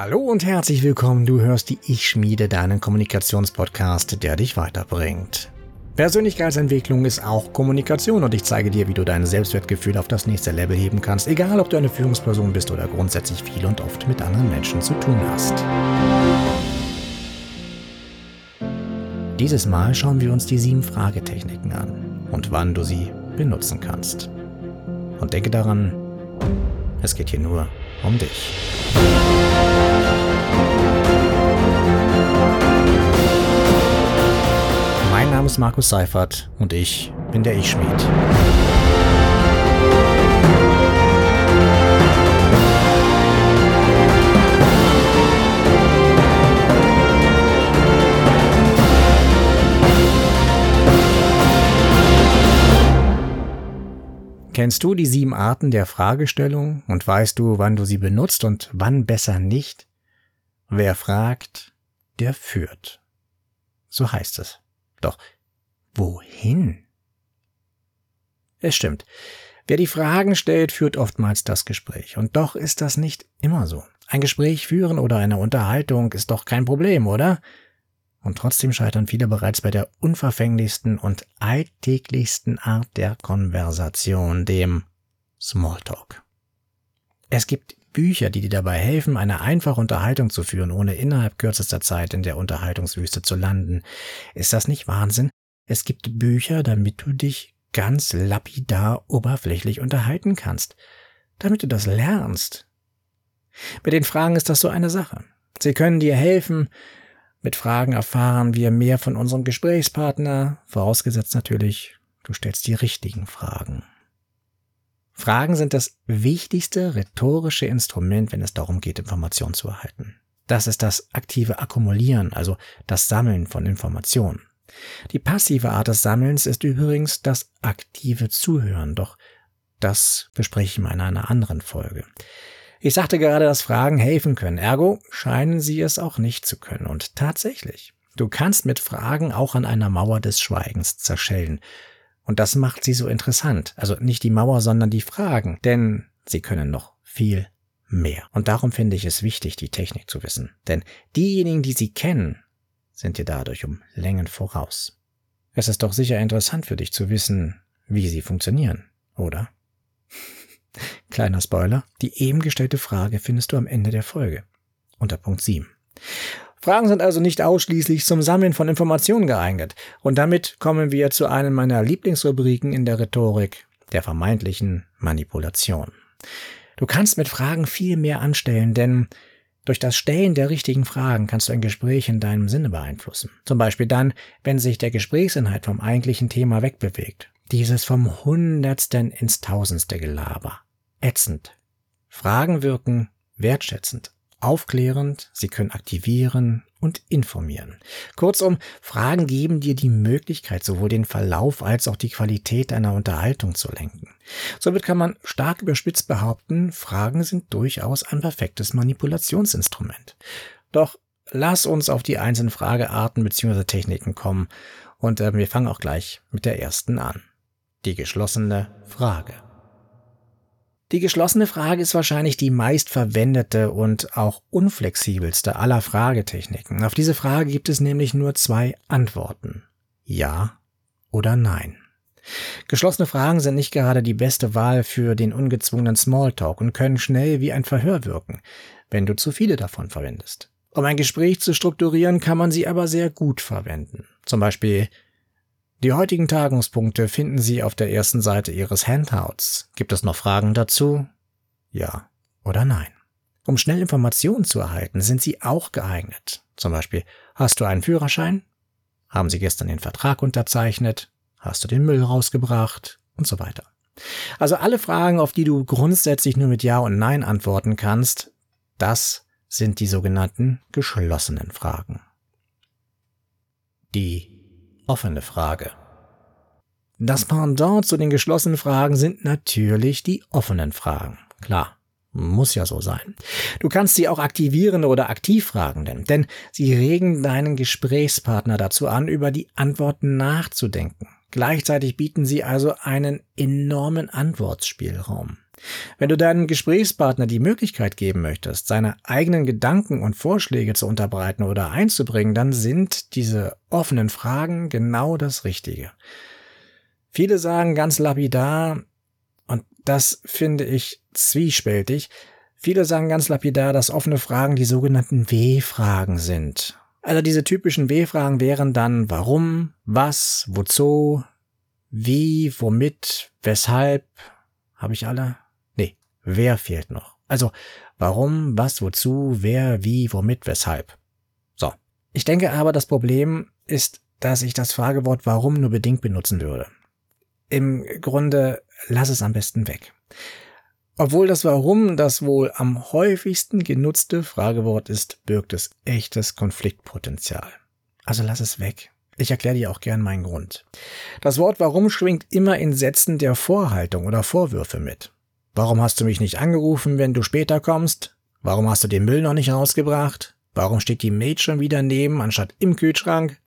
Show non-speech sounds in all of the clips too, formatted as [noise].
Hallo und herzlich willkommen. Du hörst die Ich Schmiede, deinen Kommunikationspodcast, der dich weiterbringt. Persönlichkeitsentwicklung ist auch Kommunikation und ich zeige dir, wie du dein Selbstwertgefühl auf das nächste Level heben kannst, egal ob du eine Führungsperson bist oder grundsätzlich viel und oft mit anderen Menschen zu tun hast. Dieses Mal schauen wir uns die sieben Fragetechniken an und wann du sie benutzen kannst. Und denke daran, es geht hier nur um dich. Name ist Markus Seifert und ich bin der Ich-Schmied. Kennst du die sieben Arten der Fragestellung und weißt du, wann du sie benutzt und wann besser nicht? Wer fragt, der führt. So heißt es. Doch wohin? Es stimmt. Wer die Fragen stellt, führt oftmals das Gespräch. Und doch ist das nicht immer so. Ein Gespräch führen oder eine Unterhaltung ist doch kein Problem, oder? Und trotzdem scheitern viele bereits bei der unverfänglichsten und alltäglichsten Art der Konversation, dem Smalltalk. Es gibt Bücher, die dir dabei helfen, eine einfache Unterhaltung zu führen, ohne innerhalb kürzester Zeit in der Unterhaltungswüste zu landen. Ist das nicht Wahnsinn? Es gibt Bücher, damit du dich ganz lapidar oberflächlich unterhalten kannst, damit du das lernst. Mit den Fragen ist das so eine Sache. Sie können dir helfen, mit Fragen erfahren wir mehr von unserem Gesprächspartner, vorausgesetzt natürlich, du stellst die richtigen Fragen. Fragen sind das wichtigste rhetorische Instrument, wenn es darum geht, Informationen zu erhalten. Das ist das aktive Akkumulieren, also das Sammeln von Informationen. Die passive Art des Sammelns ist übrigens das aktive Zuhören, doch das bespreche ich mal in einer anderen Folge. Ich sagte gerade, dass Fragen helfen können, ergo scheinen sie es auch nicht zu können. Und tatsächlich, du kannst mit Fragen auch an einer Mauer des Schweigens zerschellen. Und das macht sie so interessant. Also nicht die Mauer, sondern die Fragen, denn sie können noch viel mehr. Und darum finde ich es wichtig, die Technik zu wissen. Denn diejenigen, die sie kennen, sind dir dadurch um Längen voraus. Es ist doch sicher interessant für dich zu wissen, wie sie funktionieren, oder? [laughs] Kleiner Spoiler, die eben gestellte Frage findest du am Ende der Folge. Unter Punkt 7. Fragen sind also nicht ausschließlich zum Sammeln von Informationen geeignet. Und damit kommen wir zu einem meiner Lieblingsrubriken in der Rhetorik, der vermeintlichen Manipulation. Du kannst mit Fragen viel mehr anstellen, denn durch das Stellen der richtigen Fragen kannst du ein Gespräch in deinem Sinne beeinflussen. Zum Beispiel dann, wenn sich der Gesprächsinhalt vom eigentlichen Thema wegbewegt. Dieses vom Hundertsten ins Tausendste Gelaber ätzend. Fragen wirken wertschätzend, aufklärend, sie können aktivieren und informieren. Kurzum, Fragen geben dir die Möglichkeit, sowohl den Verlauf als auch die Qualität einer Unterhaltung zu lenken. Somit kann man stark überspitzt behaupten, Fragen sind durchaus ein perfektes Manipulationsinstrument. Doch lass uns auf die einzelnen Fragearten bzw. Techniken kommen und äh, wir fangen auch gleich mit der ersten an. Die geschlossene Frage. Die geschlossene Frage ist wahrscheinlich die meistverwendete und auch unflexibelste aller Fragetechniken. Auf diese Frage gibt es nämlich nur zwei Antworten. Ja oder nein. Geschlossene Fragen sind nicht gerade die beste Wahl für den ungezwungenen Smalltalk und können schnell wie ein Verhör wirken, wenn du zu viele davon verwendest. Um ein Gespräch zu strukturieren, kann man sie aber sehr gut verwenden. Zum Beispiel die heutigen Tagungspunkte finden Sie auf der ersten Seite Ihres Handouts. Gibt es noch Fragen dazu? Ja oder nein? Um schnell Informationen zu erhalten, sind sie auch geeignet. Zum Beispiel, hast du einen Führerschein? Haben Sie gestern den Vertrag unterzeichnet? Hast du den Müll rausgebracht? Und so weiter. Also alle Fragen, auf die du grundsätzlich nur mit Ja und Nein antworten kannst, das sind die sogenannten geschlossenen Fragen. Die offene Frage. Das Pendant zu den geschlossenen Fragen sind natürlich die offenen Fragen. Klar, muss ja so sein. Du kannst sie auch aktivieren oder aktiv fragen nennen, denn sie regen deinen Gesprächspartner dazu an, über die Antworten nachzudenken. Gleichzeitig bieten sie also einen enormen Antwortspielraum. Wenn du deinem Gesprächspartner die Möglichkeit geben möchtest, seine eigenen Gedanken und Vorschläge zu unterbreiten oder einzubringen, dann sind diese offenen Fragen genau das Richtige. Viele sagen ganz lapidar, und das finde ich zwiespältig, viele sagen ganz lapidar, dass offene Fragen die sogenannten W-Fragen sind. Also diese typischen W-Fragen wären dann warum, was, wozu, wie, womit, weshalb, habe ich alle? Nee, wer fehlt noch? Also, warum, was, wozu, wer, wie, womit, weshalb. So. Ich denke aber, das Problem ist, dass ich das Fragewort warum nur bedingt benutzen würde. Im Grunde lass es am besten weg. Obwohl das Warum das wohl am häufigsten genutzte Fragewort ist, birgt es echtes Konfliktpotenzial. Also lass es weg. Ich erkläre dir auch gern meinen Grund. Das Wort Warum schwingt immer in Sätzen der Vorhaltung oder Vorwürfe mit. Warum hast du mich nicht angerufen, wenn du später kommst? Warum hast du den Müll noch nicht rausgebracht? Warum steht die Maid schon wieder neben, anstatt im Kühlschrank?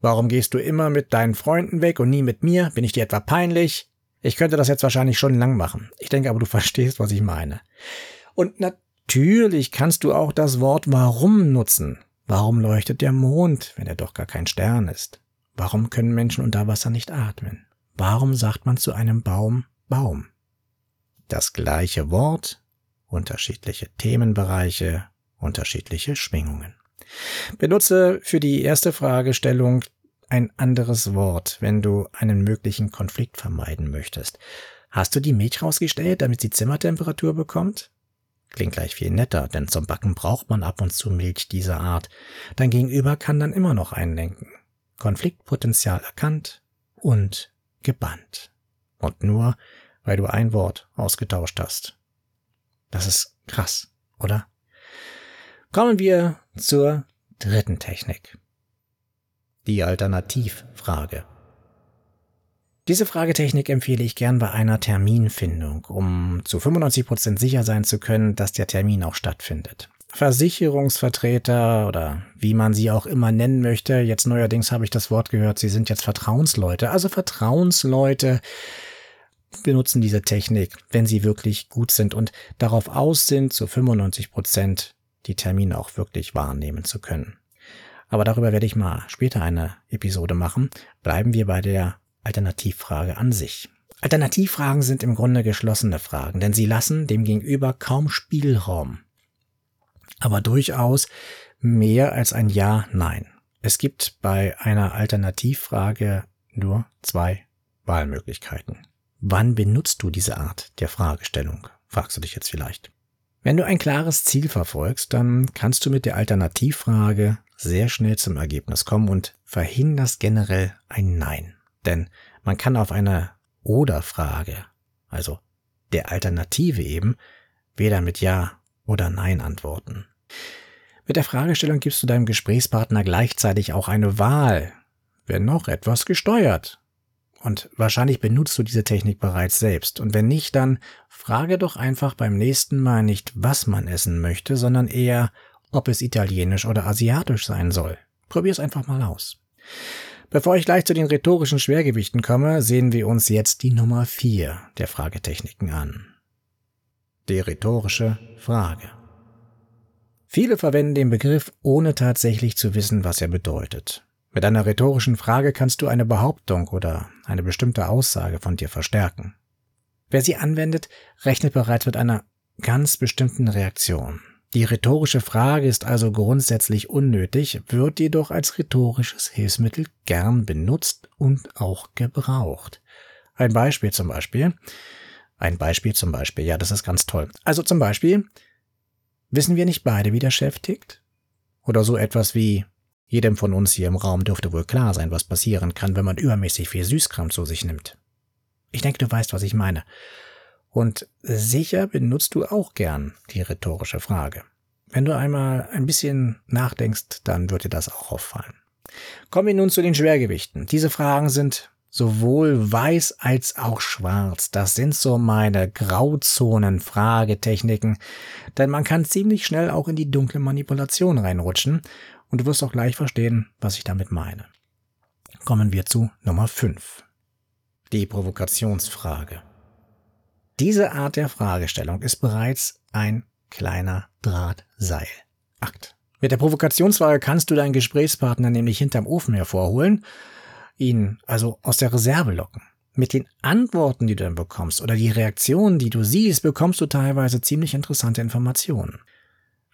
Warum gehst du immer mit deinen Freunden weg und nie mit mir? Bin ich dir etwa peinlich? Ich könnte das jetzt wahrscheinlich schon lang machen. Ich denke aber, du [laughs] verstehst, was ich meine. Und natürlich kannst du auch das Wort warum nutzen. Warum leuchtet der Mond, wenn er doch gar kein Stern ist? Warum können Menschen unter Wasser nicht atmen? Warum sagt man zu einem Baum Baum? Das gleiche Wort, unterschiedliche Themenbereiche, unterschiedliche Schwingungen. Benutze für die erste Fragestellung ein anderes Wort, wenn du einen möglichen Konflikt vermeiden möchtest. Hast du die Milch rausgestellt, damit sie Zimmertemperatur bekommt? Klingt gleich viel netter, denn zum Backen braucht man ab und zu Milch dieser Art. Dein Gegenüber kann dann immer noch einlenken. Konfliktpotenzial erkannt und gebannt. Und nur, weil du ein Wort ausgetauscht hast. Das ist krass, oder? Kommen wir zur dritten Technik. Die Alternativfrage. Diese Fragetechnik empfehle ich gern bei einer Terminfindung, um zu 95 Prozent sicher sein zu können, dass der Termin auch stattfindet. Versicherungsvertreter oder wie man sie auch immer nennen möchte, jetzt neuerdings habe ich das Wort gehört, sie sind jetzt Vertrauensleute, also Vertrauensleute benutzen diese Technik, wenn sie wirklich gut sind und darauf aus sind, zu 95 Prozent die Termine auch wirklich wahrnehmen zu können. Aber darüber werde ich mal später eine Episode machen. Bleiben wir bei der Alternativfrage an sich. Alternativfragen sind im Grunde geschlossene Fragen, denn sie lassen dem Gegenüber kaum Spielraum. Aber durchaus mehr als ein Ja, Nein. Es gibt bei einer Alternativfrage nur zwei Wahlmöglichkeiten. Wann benutzt du diese Art der Fragestellung? fragst du dich jetzt vielleicht. Wenn du ein klares Ziel verfolgst, dann kannst du mit der Alternativfrage sehr schnell zum Ergebnis kommen und verhinderst generell ein Nein. Denn man kann auf eine Oder-Frage, also der Alternative eben, weder mit Ja oder Nein antworten. Mit der Fragestellung gibst du deinem Gesprächspartner gleichzeitig auch eine Wahl, wenn noch etwas gesteuert. Und wahrscheinlich benutzt du diese Technik bereits selbst. Und wenn nicht, dann frage doch einfach beim nächsten Mal nicht, was man essen möchte, sondern eher, ob es italienisch oder asiatisch sein soll. Probier's einfach mal aus. Bevor ich gleich zu den rhetorischen Schwergewichten komme, sehen wir uns jetzt die Nummer 4 der Fragetechniken an. Die rhetorische Frage. Viele verwenden den Begriff, ohne tatsächlich zu wissen, was er bedeutet. Mit einer rhetorischen Frage kannst du eine Behauptung oder eine bestimmte Aussage von dir verstärken. Wer sie anwendet, rechnet bereits mit einer ganz bestimmten Reaktion. Die rhetorische Frage ist also grundsätzlich unnötig, wird jedoch als rhetorisches Hilfsmittel gern benutzt und auch gebraucht. Ein Beispiel zum Beispiel. Ein Beispiel zum Beispiel, ja, das ist ganz toll. Also zum Beispiel, wissen wir nicht beide, wie der Chef tickt? Oder so etwas wie, jedem von uns hier im Raum dürfte wohl klar sein, was passieren kann, wenn man übermäßig viel Süßkram zu sich nimmt. Ich denke, du weißt, was ich meine. Und sicher benutzt du auch gern die rhetorische Frage. Wenn du einmal ein bisschen nachdenkst, dann wird dir das auch auffallen. Kommen wir nun zu den Schwergewichten. Diese Fragen sind sowohl weiß als auch schwarz. Das sind so meine Grauzonen-Fragetechniken, denn man kann ziemlich schnell auch in die dunkle Manipulation reinrutschen und du wirst auch gleich verstehen, was ich damit meine. Kommen wir zu Nummer 5. Die Provokationsfrage. Diese Art der Fragestellung ist bereits ein kleiner Drahtseilakt. Mit der Provokationsfrage kannst du deinen Gesprächspartner nämlich hinterm Ofen hervorholen, ihn also aus der Reserve locken. Mit den Antworten, die du dann bekommst oder die Reaktionen, die du siehst, bekommst du teilweise ziemlich interessante Informationen.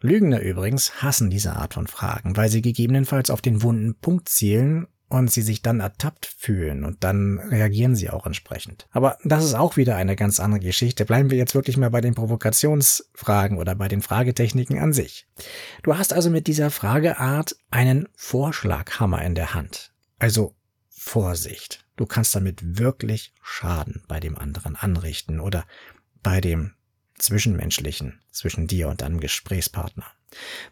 Lügner übrigens hassen diese Art von Fragen, weil sie gegebenenfalls auf den wunden Punkt zielen und sie sich dann ertappt fühlen und dann reagieren sie auch entsprechend. Aber das ist auch wieder eine ganz andere Geschichte. Bleiben wir jetzt wirklich mal bei den Provokationsfragen oder bei den Fragetechniken an sich. Du hast also mit dieser Frageart einen Vorschlaghammer in der Hand. Also Vorsicht. Du kannst damit wirklich Schaden bei dem anderen anrichten oder bei dem Zwischenmenschlichen zwischen dir und deinem Gesprächspartner.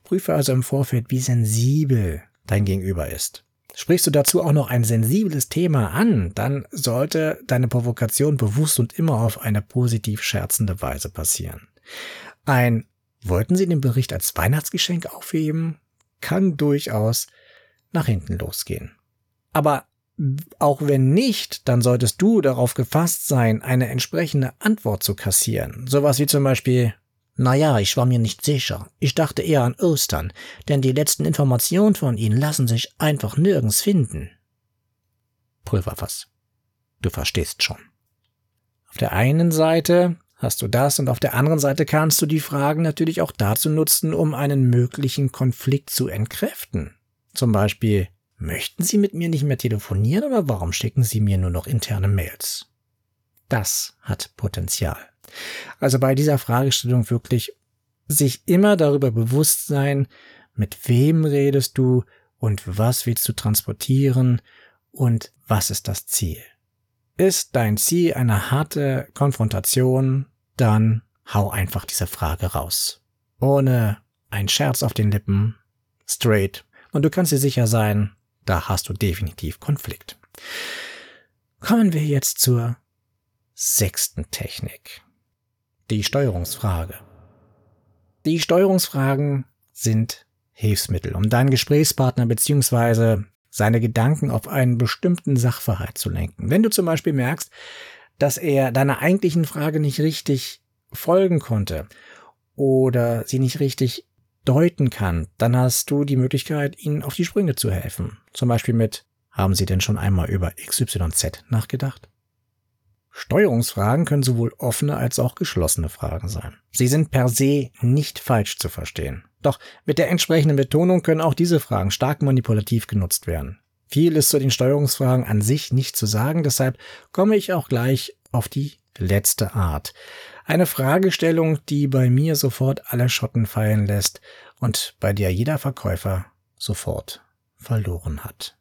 Prüfe also im Vorfeld, wie sensibel dein Gegenüber ist. Sprichst du dazu auch noch ein sensibles Thema an, dann sollte deine Provokation bewusst und immer auf eine positiv scherzende Weise passieren. Ein Wollten Sie den Bericht als Weihnachtsgeschenk aufheben? kann durchaus nach hinten losgehen. Aber auch wenn nicht, dann solltest du darauf gefasst sein, eine entsprechende Antwort zu kassieren. Sowas wie zum Beispiel, naja, ich war mir nicht sicher. Ich dachte eher an Ostern, denn die letzten Informationen von Ihnen lassen sich einfach nirgends finden. Pulverfass. Du verstehst schon. Auf der einen Seite hast du das und auf der anderen Seite kannst du die Fragen natürlich auch dazu nutzen, um einen möglichen Konflikt zu entkräften. Zum Beispiel, möchten Sie mit mir nicht mehr telefonieren oder warum schicken Sie mir nur noch interne Mails? Das hat Potenzial. Also bei dieser Fragestellung wirklich sich immer darüber bewusst sein, mit wem redest du und was willst du transportieren und was ist das Ziel. Ist dein Ziel eine harte Konfrontation, dann hau einfach diese Frage raus. Ohne ein Scherz auf den Lippen, straight. Und du kannst dir sicher sein, da hast du definitiv Konflikt. Kommen wir jetzt zur sechsten Technik. Die Steuerungsfrage. Die Steuerungsfragen sind Hilfsmittel, um deinen Gesprächspartner bzw. seine Gedanken auf einen bestimmten Sachverhalt zu lenken. Wenn du zum Beispiel merkst, dass er deiner eigentlichen Frage nicht richtig folgen konnte oder sie nicht richtig deuten kann, dann hast du die Möglichkeit, ihnen auf die Sprünge zu helfen. Zum Beispiel mit, haben Sie denn schon einmal über XYZ nachgedacht? Steuerungsfragen können sowohl offene als auch geschlossene Fragen sein. Sie sind per se nicht falsch zu verstehen. Doch mit der entsprechenden Betonung können auch diese Fragen stark manipulativ genutzt werden. Viel ist zu den Steuerungsfragen an sich nicht zu sagen, deshalb komme ich auch gleich auf die letzte Art. Eine Fragestellung, die bei mir sofort alle Schotten fallen lässt und bei der jeder Verkäufer sofort verloren hat.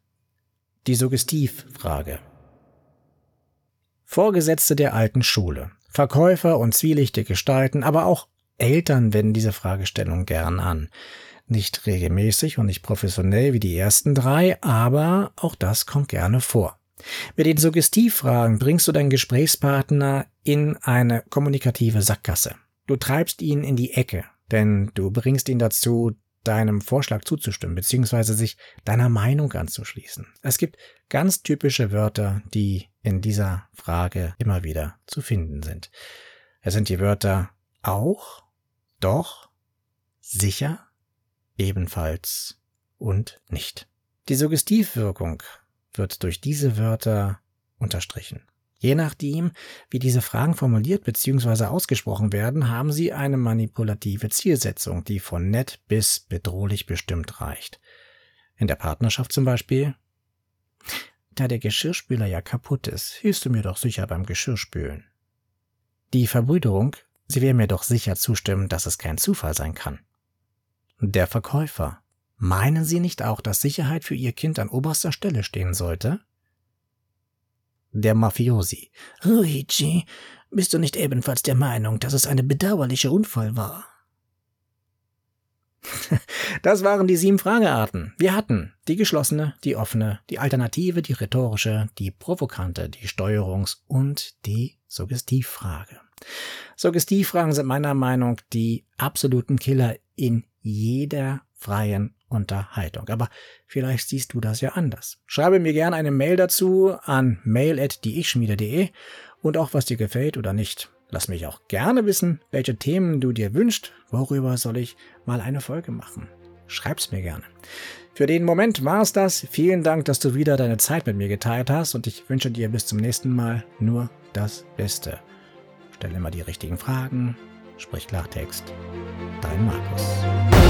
Die Suggestivfrage. Vorgesetzte der alten Schule, Verkäufer und zwielichte Gestalten, aber auch Eltern wenden diese Fragestellung gern an. Nicht regelmäßig und nicht professionell wie die ersten drei, aber auch das kommt gerne vor. Mit den Suggestivfragen bringst du deinen Gesprächspartner in eine kommunikative Sackgasse. Du treibst ihn in die Ecke, denn du bringst ihn dazu, deinem Vorschlag zuzustimmen, beziehungsweise sich deiner Meinung anzuschließen. Es gibt ganz typische Wörter, die in dieser Frage immer wieder zu finden sind. Es sind die Wörter auch, doch, sicher, ebenfalls und nicht. Die Suggestivwirkung wird durch diese Wörter unterstrichen. Je nachdem, wie diese Fragen formuliert bzw. ausgesprochen werden, haben sie eine manipulative Zielsetzung, die von nett bis bedrohlich bestimmt reicht. In der Partnerschaft zum Beispiel. Da der Geschirrspüler ja kaputt ist, hilfst du mir doch sicher beim Geschirrspülen. Die Verbrüderung, sie werden mir doch sicher zustimmen, dass es kein Zufall sein kann. Der Verkäufer. Meinen Sie nicht auch, dass Sicherheit für Ihr Kind an oberster Stelle stehen sollte? der Mafiosi. Luigi, bist du nicht ebenfalls der Meinung, dass es eine bedauerliche Unfall war? [laughs] Das waren die sieben Fragearten. Wir hatten die geschlossene, die offene, die alternative, die rhetorische, die provokante, die Steuerungs- und die Suggestivfrage. Suggestivfragen sind meiner Meinung die absoluten Killer in jeder freien Unterhaltung. Aber vielleicht siehst du das ja anders. Schreibe mir gerne eine Mail dazu an mail.dieichschmiede.de und auch was dir gefällt oder nicht. Lass mich auch gerne wissen, welche Themen du dir wünschst, worüber soll ich mal eine Folge machen. Schreib's mir gerne. Für den Moment war's das. Vielen Dank, dass du wieder deine Zeit mit mir geteilt hast und ich wünsche dir bis zum nächsten Mal nur das Beste. Stell immer die richtigen Fragen, sprich Klartext. Dein Markus.